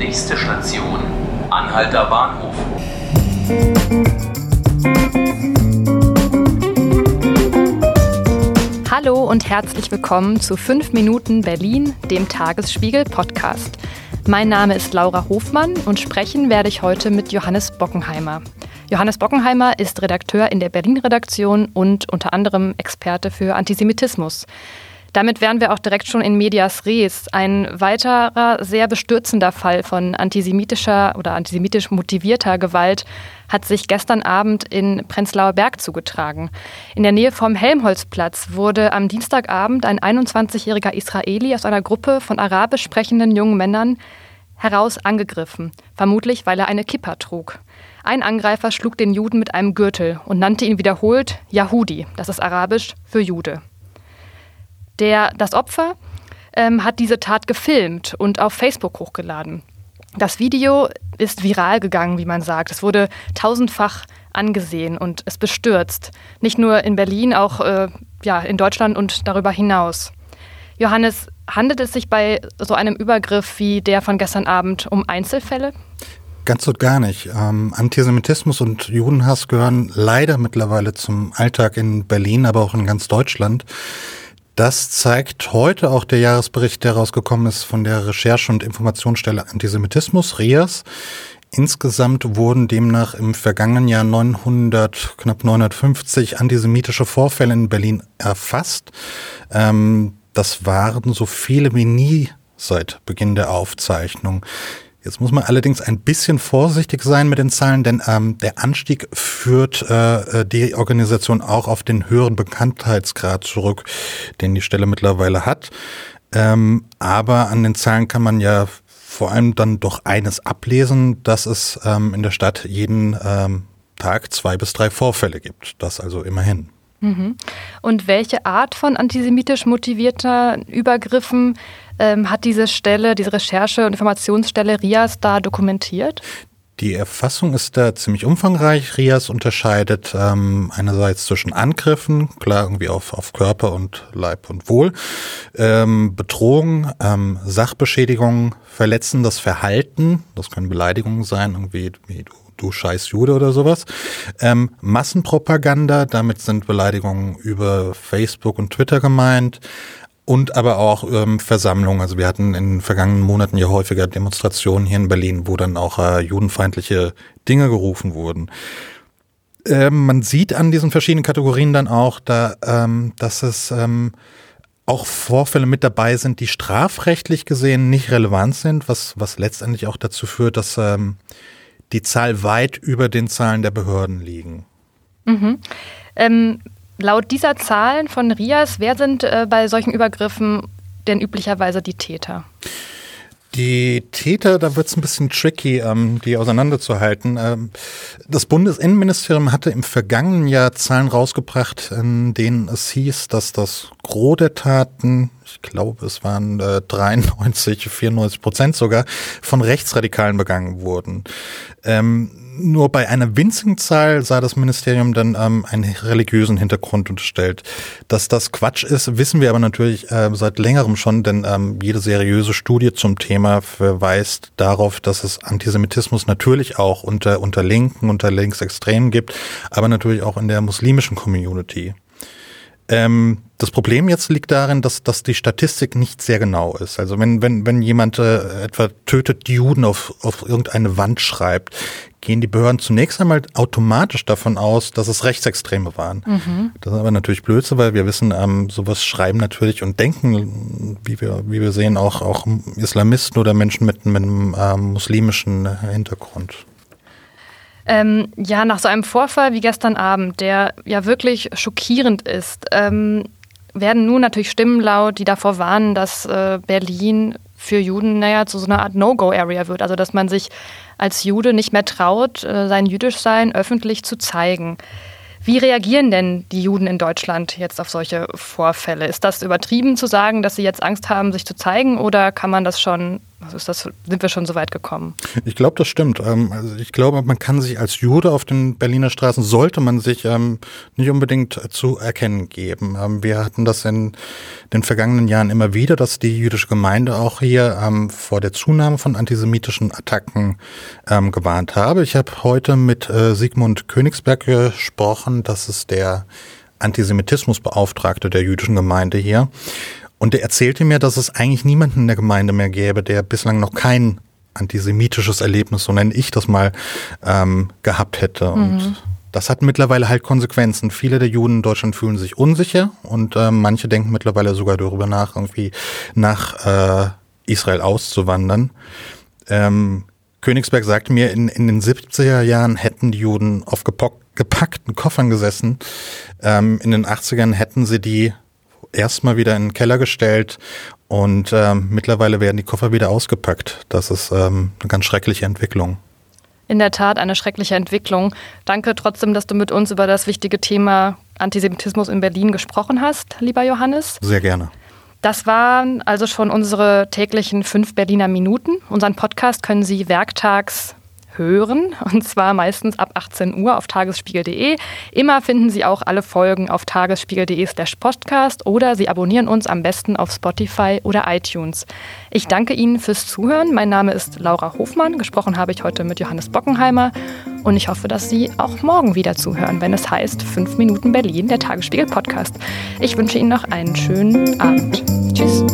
Nächste Station, Anhalter Bahnhof. Hallo und herzlich willkommen zu 5 Minuten Berlin, dem Tagesspiegel Podcast. Mein Name ist Laura Hofmann und sprechen werde ich heute mit Johannes Bockenheimer. Johannes Bockenheimer ist Redakteur in der Berlin-Redaktion und unter anderem Experte für Antisemitismus. Damit wären wir auch direkt schon in Medias Res. Ein weiterer sehr bestürzender Fall von antisemitischer oder antisemitisch motivierter Gewalt hat sich gestern Abend in Prenzlauer Berg zugetragen. In der Nähe vom Helmholtzplatz wurde am Dienstagabend ein 21-jähriger Israeli aus einer Gruppe von arabisch sprechenden jungen Männern heraus angegriffen, vermutlich weil er eine Kippa trug. Ein Angreifer schlug den Juden mit einem Gürtel und nannte ihn wiederholt Yahudi, das ist arabisch für Jude. Der, das Opfer ähm, hat diese Tat gefilmt und auf Facebook hochgeladen. Das Video ist viral gegangen, wie man sagt. Es wurde tausendfach angesehen und es bestürzt. Nicht nur in Berlin, auch äh, ja, in Deutschland und darüber hinaus. Johannes, handelt es sich bei so einem Übergriff wie der von gestern Abend um Einzelfälle? Ganz und gar nicht. Ähm, Antisemitismus und Judenhass gehören leider mittlerweile zum Alltag in Berlin, aber auch in ganz Deutschland. Das zeigt heute auch der Jahresbericht, der rausgekommen ist von der Recherche- und Informationsstelle Antisemitismus, RIAS. Insgesamt wurden demnach im vergangenen Jahr 900, knapp 950 antisemitische Vorfälle in Berlin erfasst. Ähm, das waren so viele wie nie seit Beginn der Aufzeichnung. Jetzt muss man allerdings ein bisschen vorsichtig sein mit den Zahlen, denn ähm, der Anstieg führt äh, äh, die Organisation auch auf den höheren Bekanntheitsgrad zurück, den die Stelle mittlerweile hat. Ähm, aber an den Zahlen kann man ja vor allem dann doch eines ablesen, dass es ähm, in der Stadt jeden ähm, Tag zwei bis drei Vorfälle gibt. Das also immerhin. Mhm. Und welche Art von antisemitisch motivierter Übergriffen ähm, hat diese Stelle, diese Recherche- und Informationsstelle RIAS da dokumentiert? Die Erfassung ist da ziemlich umfangreich. RIAS unterscheidet ähm, einerseits zwischen Angriffen, klar irgendwie auf, auf Körper und Leib und Wohl, ähm, Bedrohung, ähm, Sachbeschädigung, verletzendes Verhalten, das können Beleidigungen sein, irgendwie wie du du scheiß Jude oder sowas. Ähm, Massenpropaganda, damit sind Beleidigungen über Facebook und Twitter gemeint und aber auch ähm, Versammlungen. Also wir hatten in den vergangenen Monaten ja häufiger Demonstrationen hier in Berlin, wo dann auch äh, judenfeindliche Dinge gerufen wurden. Ähm, man sieht an diesen verschiedenen Kategorien dann auch, da, ähm, dass es ähm, auch Vorfälle mit dabei sind, die strafrechtlich gesehen nicht relevant sind, was, was letztendlich auch dazu führt, dass ähm, die Zahl weit über den Zahlen der Behörden liegen. Mhm. Ähm, Laut dieser Zahlen von RIAS, wer sind äh, bei solchen Übergriffen denn üblicherweise die Täter? Die Täter, da wird es ein bisschen tricky, ähm, die auseinanderzuhalten. Ähm, das Bundesinnenministerium hatte im vergangenen Jahr Zahlen rausgebracht, in denen es hieß, dass das Gros der Taten, ich glaube es waren äh, 93, 94 Prozent sogar, von Rechtsradikalen begangen wurden. Ähm, nur bei einer winzigen Zahl sah das Ministerium dann ähm, einen religiösen Hintergrund unterstellt. Dass das Quatsch ist, wissen wir aber natürlich äh, seit längerem schon, denn ähm, jede seriöse Studie zum Thema verweist darauf, dass es Antisemitismus natürlich auch unter, unter Linken, unter Linksextremen gibt, aber natürlich auch in der muslimischen Community. Ähm, das Problem jetzt liegt darin, dass, dass die Statistik nicht sehr genau ist. Also wenn, wenn, wenn jemand äh, etwa tötet die Juden auf, auf irgendeine Wand schreibt, gehen die Behörden zunächst einmal automatisch davon aus, dass es Rechtsextreme waren. Mhm. Das ist aber natürlich Blödsinn, weil wir wissen, ähm, sowas schreiben natürlich und denken, wie wir, wie wir sehen, auch, auch Islamisten oder Menschen mit, mit einem ähm, muslimischen Hintergrund. Ähm, ja, nach so einem Vorfall wie gestern Abend, der ja wirklich schockierend ist, ähm, werden nun natürlich Stimmen laut, die davor warnen, dass äh, Berlin für Juden naja zu so einer Art No-Go-Area wird. Also dass man sich als Jude nicht mehr traut, äh, sein Jüdischsein öffentlich zu zeigen. Wie reagieren denn die Juden in Deutschland jetzt auf solche Vorfälle? Ist das übertrieben zu sagen, dass sie jetzt Angst haben, sich zu zeigen, oder kann man das schon ist das, sind wir schon so weit gekommen? Ich glaube, das stimmt. Ähm, also ich glaube, man kann sich als Jude auf den Berliner Straßen, sollte man sich ähm, nicht unbedingt zu erkennen geben. Ähm, wir hatten das in den vergangenen Jahren immer wieder, dass die jüdische Gemeinde auch hier vor der Zunahme von antisemitischen Attacken gewarnt habe. Ich habe heute mit äh, Sigmund Königsberg gesprochen. Das ist der Antisemitismusbeauftragte der jüdischen Gemeinde hier. Und er erzählte mir, dass es eigentlich niemanden in der Gemeinde mehr gäbe, der bislang noch kein antisemitisches Erlebnis, so nenne ich das mal, ähm, gehabt hätte. Mhm. Und das hat mittlerweile halt Konsequenzen. Viele der Juden in Deutschland fühlen sich unsicher und äh, manche denken mittlerweile sogar darüber nach, irgendwie nach äh, Israel auszuwandern. Ähm, Königsberg sagte mir, in, in den 70er Jahren hätten die Juden auf gepackten Koffern gesessen. Ähm, in den 80ern hätten sie die erstmal wieder in den Keller gestellt und ähm, mittlerweile werden die Koffer wieder ausgepackt. Das ist ähm, eine ganz schreckliche Entwicklung. In der Tat eine schreckliche Entwicklung. Danke trotzdem, dass du mit uns über das wichtige Thema Antisemitismus in Berlin gesprochen hast, lieber Johannes. Sehr gerne. Das waren also schon unsere täglichen fünf Berliner Minuten. Unseren Podcast können Sie werktags hören, und zwar meistens ab 18 Uhr auf tagesspiegel.de. Immer finden Sie auch alle Folgen auf tagesspiegel.de slash podcast oder Sie abonnieren uns am besten auf Spotify oder iTunes. Ich danke Ihnen fürs Zuhören. Mein Name ist Laura Hofmann. Gesprochen habe ich heute mit Johannes Bockenheimer und ich hoffe, dass Sie auch morgen wieder zuhören, wenn es heißt 5 Minuten Berlin, der Tagesspiegel Podcast. Ich wünsche Ihnen noch einen schönen Abend. Tschüss.